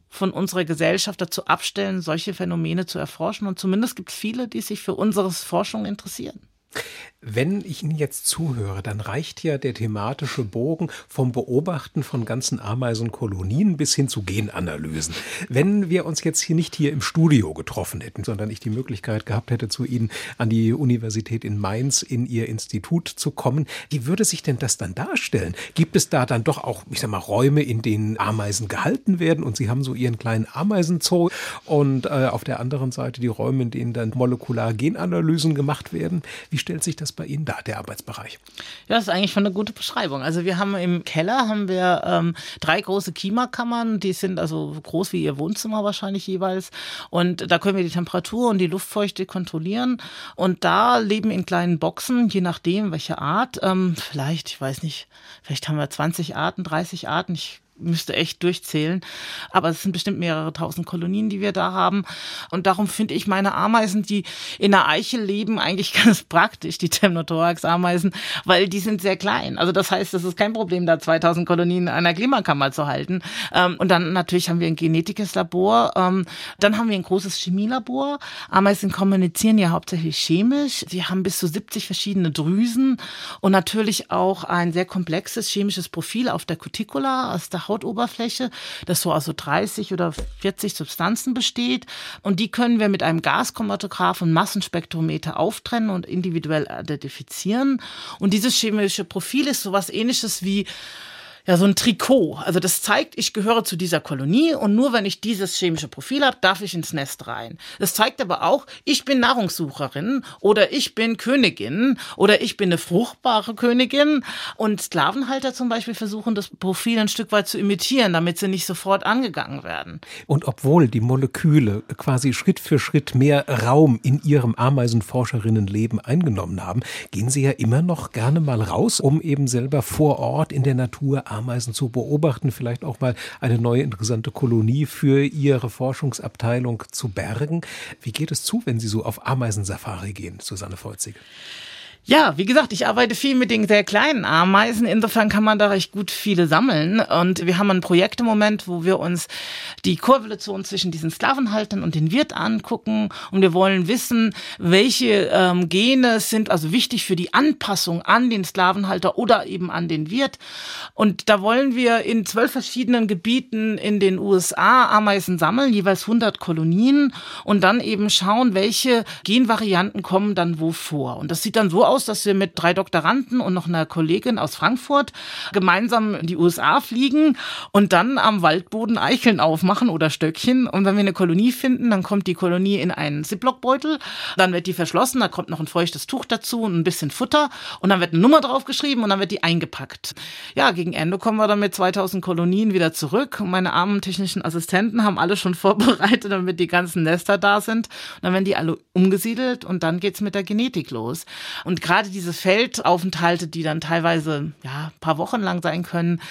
von unserer Gesellschaft dazu abstellen, solche Phänomene zu erforschen. Und zumindest gibt es viele, die sich für unsere Forschung interessieren. Wenn ich Ihnen jetzt zuhöre, dann reicht ja der thematische Bogen vom Beobachten von ganzen Ameisenkolonien bis hin zu Genanalysen. Wenn wir uns jetzt hier nicht hier im Studio getroffen hätten, sondern ich die Möglichkeit gehabt hätte, zu Ihnen an die Universität in Mainz in Ihr Institut zu kommen, wie würde sich denn das dann darstellen? Gibt es da dann doch auch, ich sag mal, Räume, in denen Ameisen gehalten werden und Sie haben so Ihren kleinen Ameisenzoo und äh, auf der anderen Seite die Räume, in denen dann molekular Genanalysen gemacht werden? Wie stellt sich das bei Ihnen dar, der Arbeitsbereich? Ja, das ist eigentlich schon eine gute Beschreibung. Also wir haben im Keller haben wir ähm, drei große Klimakammern, die sind also groß wie Ihr Wohnzimmer wahrscheinlich jeweils. Und da können wir die Temperatur und die Luftfeuchte kontrollieren. Und da leben in kleinen Boxen, je nachdem welche Art, ähm, vielleicht, ich weiß nicht, vielleicht haben wir 20 Arten, 30 Arten, ich müsste echt durchzählen. Aber es sind bestimmt mehrere tausend Kolonien, die wir da haben. Und darum finde ich meine Ameisen, die in der Eichel leben, eigentlich ganz praktisch, die Temnothorax-Ameisen, weil die sind sehr klein. Also das heißt, es ist kein Problem, da 2000 Kolonien in einer Klimakammer zu halten. Ähm, und dann natürlich haben wir ein genetisches Labor. Ähm, dann haben wir ein großes Chemielabor. Ameisen kommunizieren ja hauptsächlich chemisch. Sie haben bis zu 70 verschiedene Drüsen und natürlich auch ein sehr komplexes chemisches Profil auf der Cuticula, aus der Hautoberfläche, das so aus so 30 oder 40 Substanzen besteht. Und die können wir mit einem Gaschromatograph und Massenspektrometer auftrennen und individuell identifizieren. Und dieses chemische Profil ist sowas ähnliches wie ja so ein Trikot. Also das zeigt, ich gehöre zu dieser Kolonie und nur wenn ich dieses chemische Profil habe, darf ich ins Nest rein. Das zeigt aber auch, ich bin Nahrungssucherin oder ich bin Königin oder ich bin eine fruchtbare Königin. Und Sklavenhalter zum Beispiel versuchen das Profil ein Stück weit zu imitieren, damit sie nicht sofort angegangen werden. Und obwohl die Moleküle quasi Schritt für Schritt mehr Raum in ihrem Ameisenforscherinnenleben eingenommen haben, gehen sie ja immer noch gerne mal raus, um eben selber vor Ort in der Natur Ameisen zu beobachten, vielleicht auch mal eine neue interessante Kolonie für Ihre Forschungsabteilung zu bergen. Wie geht es zu, wenn Sie so auf Ameisensafari gehen, Susanne Volzig? Ja, wie gesagt, ich arbeite viel mit den sehr kleinen Ameisen. Insofern kann man da recht gut viele sammeln. Und wir haben ein Projekt im Moment, wo wir uns die Korrelation zwischen diesen Sklavenhaltern und den Wirt angucken. Und wir wollen wissen, welche ähm, Gene sind also wichtig für die Anpassung an den Sklavenhalter oder eben an den Wirt. Und da wollen wir in zwölf verschiedenen Gebieten in den USA Ameisen sammeln, jeweils 100 Kolonien und dann eben schauen, welche Genvarianten kommen dann wo vor. Und das sieht dann so aus, dass wir mit drei Doktoranden und noch einer Kollegin aus Frankfurt gemeinsam in die USA fliegen und dann am Waldboden Eicheln aufmachen oder Stöckchen. Und wenn wir eine Kolonie finden, dann kommt die Kolonie in einen Ziplockbeutel, dann wird die verschlossen, da kommt noch ein feuchtes Tuch dazu und ein bisschen Futter und dann wird eine Nummer draufgeschrieben und dann wird die eingepackt. Ja, gegen Ende kommen wir dann mit 2000 Kolonien wieder zurück und meine armen technischen Assistenten haben alle schon vorbereitet, damit die ganzen Nester da sind. Und dann werden die alle umgesiedelt und dann geht's mit der Genetik los. Und gerade diese Feldaufenthalte, die dann teilweise ja paar Wochen lang sein können,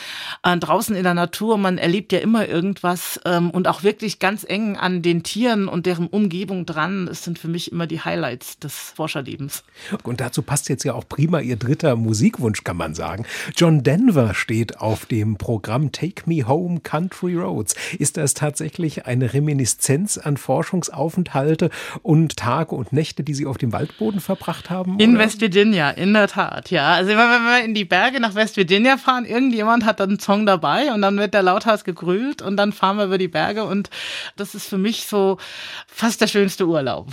äh, draußen in der Natur, man erlebt ja immer irgendwas ähm, und auch wirklich ganz eng an den Tieren und deren Umgebung dran. Das sind für mich immer die Highlights des Forscherlebens. Und dazu passt jetzt ja auch prima Ihr dritter Musikwunsch, kann man sagen. John Denver steht auf dem Programm Take Me Home Country Roads. Ist das tatsächlich eine Reminiszenz an Forschungsaufenthalte und Tage und Nächte, die Sie auf dem Waldboden verbracht haben? In oder? West Virginia, in der Tat, ja. Also immer wenn wir in die Berge nach West Virginia fahren, irgendjemand hat dann einen Song dabei und dann wird der lauthals gegrült und dann fahren wir über die Berge und das ist für mich so fast der schönste Urlaub.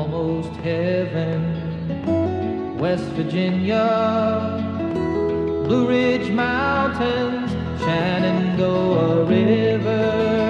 almost heaven. West Virginia, Blue Ridge Mountains, Shenandoah River.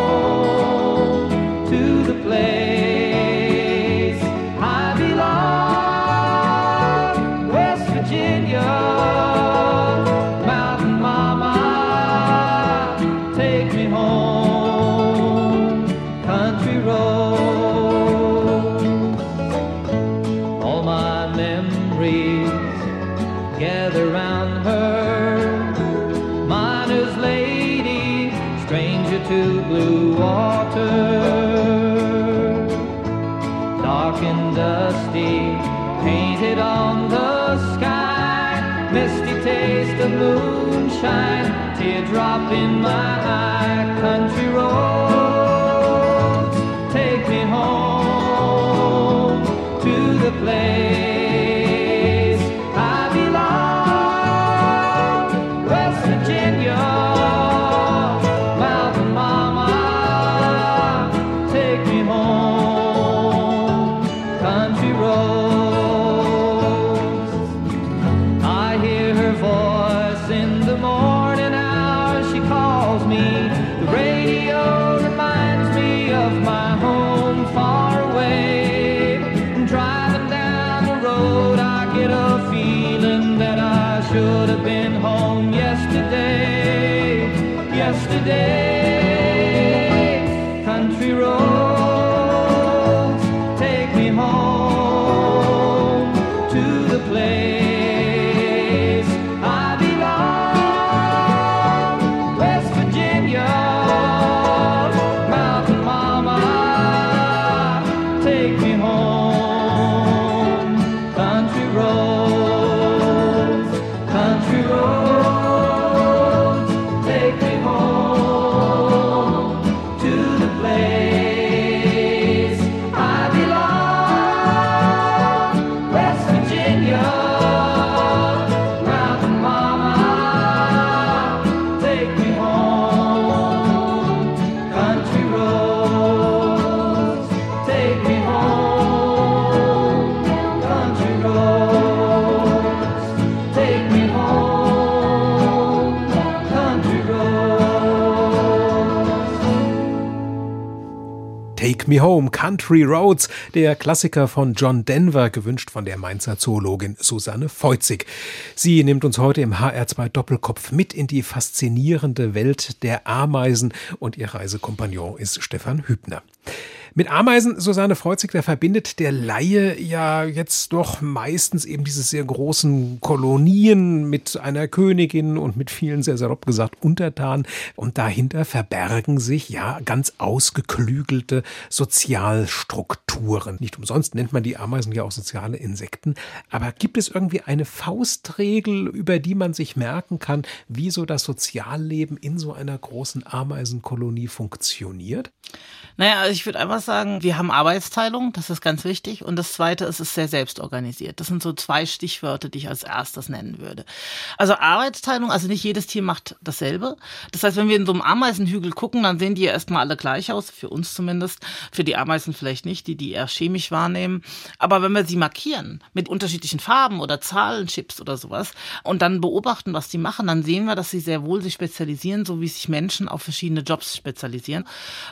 dark and dusty, painted on the sky. Misty taste of moonshine, teardrop in my eye. Country roads, take me home to the place Me Home, Country Roads, der Klassiker von John Denver, gewünscht von der Mainzer Zoologin Susanne Feuzig. Sie nimmt uns heute im HR2 Doppelkopf mit in die faszinierende Welt der Ameisen und ihr Reisekompagnon ist Stefan Hübner. Mit Ameisen, Susanne Freuzig, da verbindet der Laie ja jetzt doch meistens eben diese sehr großen Kolonien mit einer Königin und mit vielen, sehr salopp gesagt, Untertanen. Und dahinter verbergen sich ja ganz ausgeklügelte Sozialstrukturen. Nicht umsonst nennt man die Ameisen ja auch soziale Insekten. Aber gibt es irgendwie eine Faustregel, über die man sich merken kann, wie so das Sozialleben in so einer großen Ameisenkolonie funktioniert? Naja, also ich würde sagen, wir haben Arbeitsteilung, das ist ganz wichtig. Und das Zweite ist, es ist sehr selbstorganisiert. Das sind so zwei Stichwörter, die ich als erstes nennen würde. Also Arbeitsteilung, also nicht jedes Tier macht dasselbe. Das heißt, wenn wir in so einem Ameisenhügel gucken, dann sehen die ja erstmal alle gleich aus, für uns zumindest. Für die Ameisen vielleicht nicht, die die eher chemisch wahrnehmen. Aber wenn wir sie markieren mit unterschiedlichen Farben oder Zahlenchips oder sowas und dann beobachten, was die machen, dann sehen wir, dass sie sehr wohl sich spezialisieren, so wie sich Menschen auf verschiedene Jobs spezialisieren.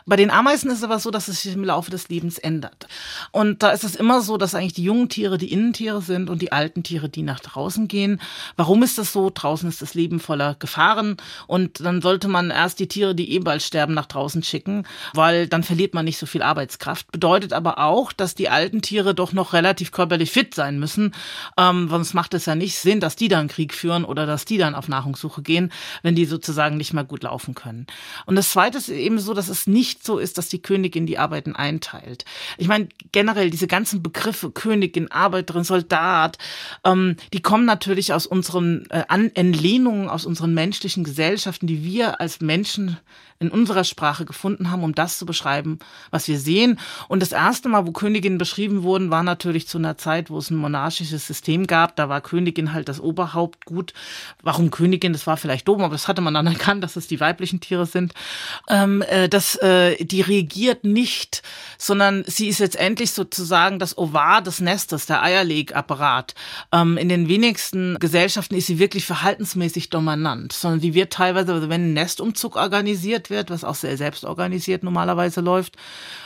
Bei den Ameisen ist es aber so, dass es sich im Laufe des Lebens ändert. Und da ist es immer so, dass eigentlich die jungen Tiere die Innentiere sind und die alten Tiere die nach draußen gehen. Warum ist das so? Draußen ist das Leben voller Gefahren und dann sollte man erst die Tiere, die eh bald sterben, nach draußen schicken, weil dann verliert man nicht so viel Arbeitskraft. Bedeutet aber auch, dass die alten Tiere doch noch relativ körperlich fit sein müssen. Ähm, sonst macht es ja nicht Sinn, dass die dann Krieg führen oder dass die dann auf Nahrungssuche gehen, wenn die sozusagen nicht mehr gut laufen können. Und das Zweite ist eben so, dass es nicht so ist, dass die Königin die Arbeiten einteilt. Ich meine, generell diese ganzen Begriffe Königin, Arbeiterin, Soldat, ähm, die kommen natürlich aus unseren äh, Entlehnungen, aus unseren menschlichen Gesellschaften, die wir als Menschen in unserer Sprache gefunden haben, um das zu beschreiben, was wir sehen. Und das erste Mal, wo Königinnen beschrieben wurden, war natürlich zu einer Zeit, wo es ein monarchisches System gab. Da war Königin halt das Oberhaupt gut. Warum Königin? Das war vielleicht dumm, aber das hatte man dann erkannt, dass es die weiblichen Tiere sind. Ähm, äh, das, äh, die regiert nicht, sondern sie ist jetzt endlich sozusagen das Ovar des Nestes, der Eierlegapparat. Ähm, in den wenigsten Gesellschaften ist sie wirklich verhaltensmäßig dominant, sondern sie wird teilweise, also wenn ein Nestumzug organisiert wird, was auch sehr selbst organisiert normalerweise läuft,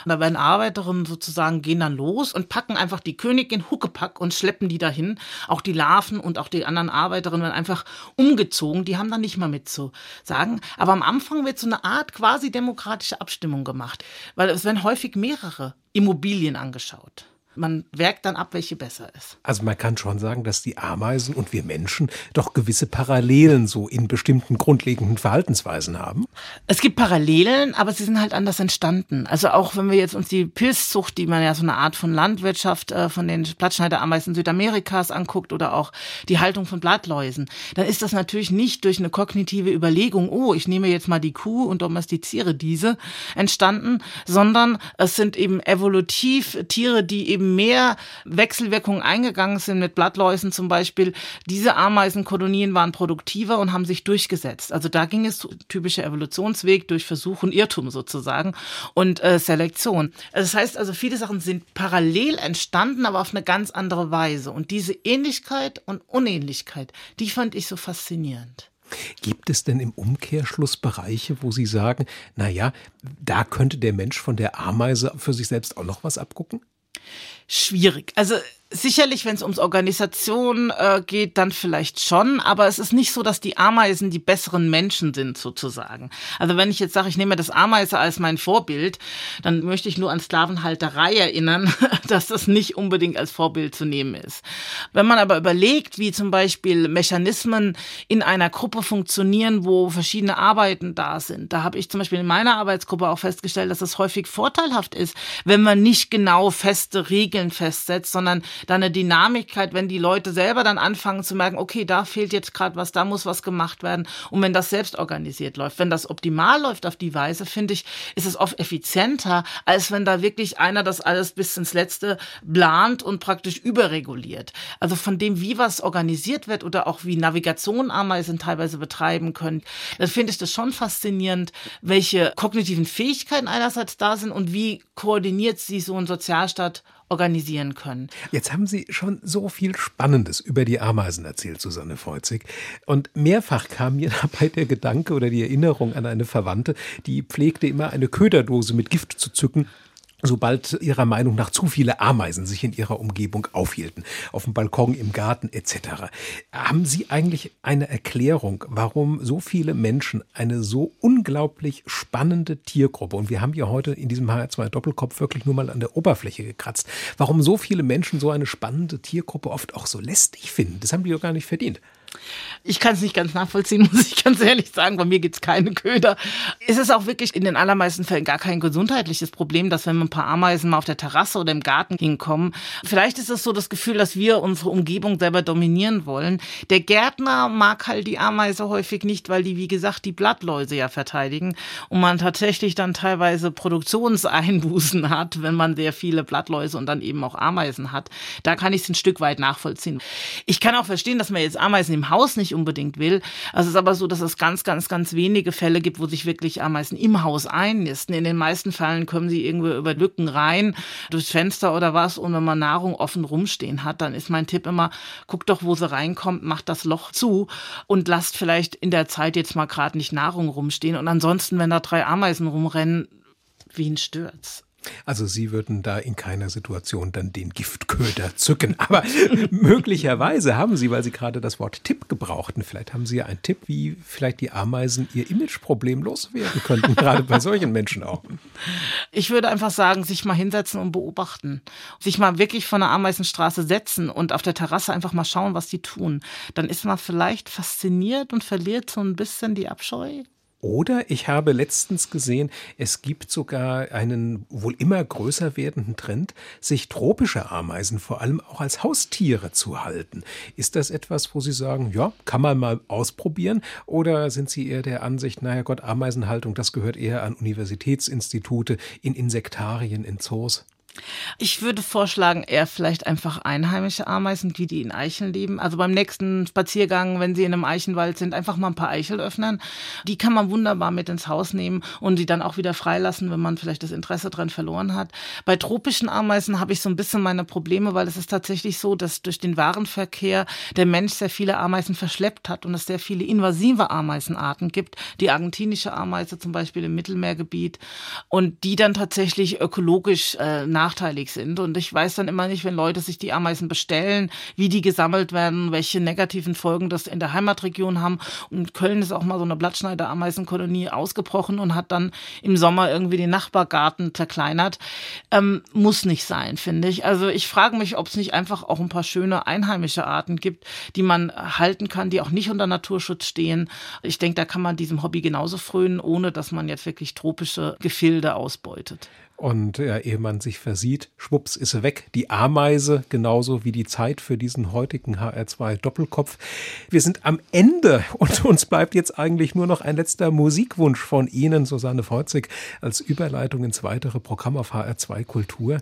da werden Arbeiterinnen sozusagen gehen dann los und packen einfach die Königin Huckepack und schleppen die dahin. Auch die Larven und auch die anderen Arbeiterinnen werden einfach umgezogen, die haben dann nicht mal mit zu sagen. Aber am Anfang wird so eine Art quasi demokratische Abstimmung gemacht, weil es werden häufig mehrere Immobilien angeschaut. Man wägt dann ab, welche besser ist. Also man kann schon sagen, dass die Ameisen und wir Menschen doch gewisse Parallelen so in bestimmten grundlegenden Verhaltensweisen haben. Es gibt Parallelen, aber sie sind halt anders entstanden. Also auch wenn wir jetzt uns die Pilzzucht, die man ja so eine Art von Landwirtschaft äh, von den Blattschneiderameisen Südamerikas anguckt oder auch die Haltung von Blattläusen, dann ist das natürlich nicht durch eine kognitive Überlegung, oh, ich nehme jetzt mal die Kuh und domestiziere diese, entstanden, sondern es sind eben evolutiv Tiere, die eben mehr Wechselwirkungen eingegangen sind mit Blattläusen zum Beispiel. Diese Ameisenkolonien waren produktiver und haben sich durchgesetzt. Also da ging es typischer Evolutionsweg durch Versuch und Irrtum sozusagen und äh, Selektion. Das heißt also, viele Sachen sind parallel entstanden, aber auf eine ganz andere Weise. Und diese Ähnlichkeit und Unähnlichkeit, die fand ich so faszinierend. Gibt es denn im Umkehrschluss Bereiche, wo Sie sagen, na ja, da könnte der Mensch von der Ameise für sich selbst auch noch was abgucken? Schwierig. Also Sicherlich, wenn es ums Organisation äh, geht, dann vielleicht schon, aber es ist nicht so, dass die Ameisen die besseren Menschen sind, sozusagen. Also wenn ich jetzt sage, ich nehme das Ameise als mein Vorbild, dann möchte ich nur an Sklavenhalterei erinnern, dass das nicht unbedingt als Vorbild zu nehmen ist. Wenn man aber überlegt, wie zum Beispiel Mechanismen in einer Gruppe funktionieren, wo verschiedene Arbeiten da sind, da habe ich zum Beispiel in meiner Arbeitsgruppe auch festgestellt, dass es häufig vorteilhaft ist, wenn man nicht genau feste Regeln festsetzt, sondern dann eine Dynamigkeit, wenn die Leute selber dann anfangen zu merken, okay, da fehlt jetzt gerade was, da muss was gemacht werden. Und wenn das selbst organisiert läuft, wenn das optimal läuft auf die Weise, finde ich, ist es oft effizienter, als wenn da wirklich einer das alles bis ins Letzte plant und praktisch überreguliert. Also von dem, wie was organisiert wird oder auch wie Navigation Ameisen teilweise betreiben können, dann finde ich das schon faszinierend, welche kognitiven Fähigkeiten einerseits da sind und wie koordiniert sie so ein Sozialstaat organisieren können. Jetzt haben Sie schon so viel Spannendes über die Ameisen erzählt, Susanne Feuzig. Und mehrfach kam mir dabei der Gedanke oder die Erinnerung an eine Verwandte, die pflegte immer eine Köderdose mit Gift zu zücken sobald ihrer Meinung nach zu viele Ameisen sich in ihrer Umgebung aufhielten, auf dem Balkon, im Garten etc. Haben Sie eigentlich eine Erklärung, warum so viele Menschen eine so unglaublich spannende Tiergruppe, und wir haben ja heute in diesem HR2 Doppelkopf wirklich nur mal an der Oberfläche gekratzt, warum so viele Menschen so eine spannende Tiergruppe oft auch so lästig finden? Das haben die doch gar nicht verdient. Ich kann es nicht ganz nachvollziehen, muss ich ganz ehrlich sagen. Bei mir gibt's keine Köder. Es ist auch wirklich in den allermeisten Fällen gar kein gesundheitliches Problem, dass wenn ein paar Ameisen mal auf der Terrasse oder im Garten hinkommen. Vielleicht ist es so das Gefühl, dass wir unsere Umgebung selber dominieren wollen. Der Gärtner mag halt die Ameise häufig nicht, weil die, wie gesagt, die Blattläuse ja verteidigen und man tatsächlich dann teilweise Produktionseinbußen hat, wenn man sehr viele Blattläuse und dann eben auch Ameisen hat. Da kann ich es ein Stück weit nachvollziehen. Ich kann auch verstehen, dass man jetzt Ameisen im Haus nicht unbedingt will. Also es ist aber so, dass es ganz, ganz, ganz wenige Fälle gibt, wo sich wirklich Ameisen im Haus einnisten. In den meisten Fällen kommen sie irgendwo über Lücken rein, durchs Fenster oder was. Und wenn man Nahrung offen rumstehen hat, dann ist mein Tipp immer, guckt doch, wo sie reinkommt, macht das Loch zu und lasst vielleicht in der Zeit jetzt mal gerade nicht Nahrung rumstehen. Und ansonsten, wenn da drei Ameisen rumrennen, wen stört's? Also Sie würden da in keiner Situation dann den Giftköder zücken. Aber möglicherweise haben Sie, weil Sie gerade das Wort Tipp gebrauchten, vielleicht haben Sie ja einen Tipp, wie vielleicht die Ameisen ihr Imageproblem loswerden könnten, gerade bei solchen Menschen auch. Ich würde einfach sagen, sich mal hinsetzen und beobachten. Sich mal wirklich von der Ameisenstraße setzen und auf der Terrasse einfach mal schauen, was die tun. Dann ist man vielleicht fasziniert und verliert so ein bisschen die Abscheu. Oder ich habe letztens gesehen, es gibt sogar einen wohl immer größer werdenden Trend, sich tropische Ameisen vor allem auch als Haustiere zu halten. Ist das etwas, wo Sie sagen, ja, kann man mal ausprobieren? Oder sind Sie eher der Ansicht, naja Gott, Ameisenhaltung, das gehört eher an Universitätsinstitute, in Insektarien, in Zoos? Ich würde vorschlagen, eher vielleicht einfach einheimische Ameisen, die die in Eicheln leben. Also beim nächsten Spaziergang, wenn sie in einem Eichenwald sind, einfach mal ein paar Eichel öffnen. Die kann man wunderbar mit ins Haus nehmen und die dann auch wieder freilassen, wenn man vielleicht das Interesse dran verloren hat. Bei tropischen Ameisen habe ich so ein bisschen meine Probleme, weil es ist tatsächlich so, dass durch den Warenverkehr der Mensch sehr viele Ameisen verschleppt hat und es sehr viele invasive Ameisenarten gibt. Die argentinische Ameise zum Beispiel im Mittelmeergebiet und die dann tatsächlich ökologisch äh, nachteilig sind. Und ich weiß dann immer nicht, wenn Leute sich die Ameisen bestellen, wie die gesammelt werden, welche negativen Folgen das in der Heimatregion haben. Und Köln ist auch mal so eine Blattschneider-Ameisenkolonie ausgebrochen und hat dann im Sommer irgendwie den Nachbargarten zerkleinert. Ähm, muss nicht sein, finde ich. Also ich frage mich, ob es nicht einfach auch ein paar schöne einheimische Arten gibt, die man halten kann, die auch nicht unter Naturschutz stehen. Ich denke, da kann man diesem Hobby genauso frönen, ohne dass man jetzt wirklich tropische Gefilde ausbeutet. Und ja, ehe man sich versieht, schwupps ist sie weg. Die Ameise, genauso wie die Zeit für diesen heutigen HR2 Doppelkopf. Wir sind am Ende und uns bleibt jetzt eigentlich nur noch ein letzter Musikwunsch von Ihnen, Susanne Feuzig, als Überleitung ins weitere Programm auf HR2 Kultur.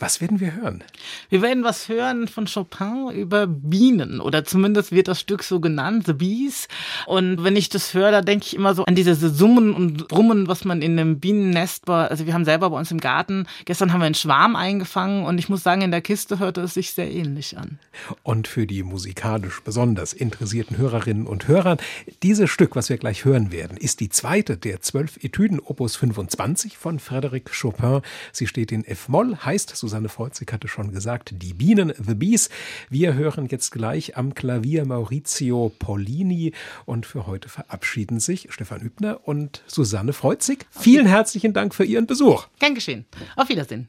Was werden wir hören? Wir werden was hören von Chopin über Bienen oder zumindest wird das Stück so genannt, The Bees. Und wenn ich das höre, da denke ich immer so an diese Summen und Brummen, was man in einem Bienennest war. Also wir haben selber bei uns im Garten. Gestern haben wir einen Schwarm eingefangen und ich muss sagen, in der Kiste hörte es sich sehr ähnlich an. Und für die musikalisch besonders interessierten Hörerinnen und Hörer, dieses Stück, was wir gleich hören werden, ist die zweite der zwölf Etüden Opus 25 von Frédéric Chopin. Sie steht in F-Moll, heißt, Susanne Feuzig hatte schon gesagt, die Bienen, The Bees. Wir hören jetzt gleich am Klavier Maurizio Pollini und für heute verabschieden sich Stefan Hübner und Susanne Freuzig. Vielen herzlichen Dank für Ihren Besuch. Gern geschehen. Auf Wiedersehen.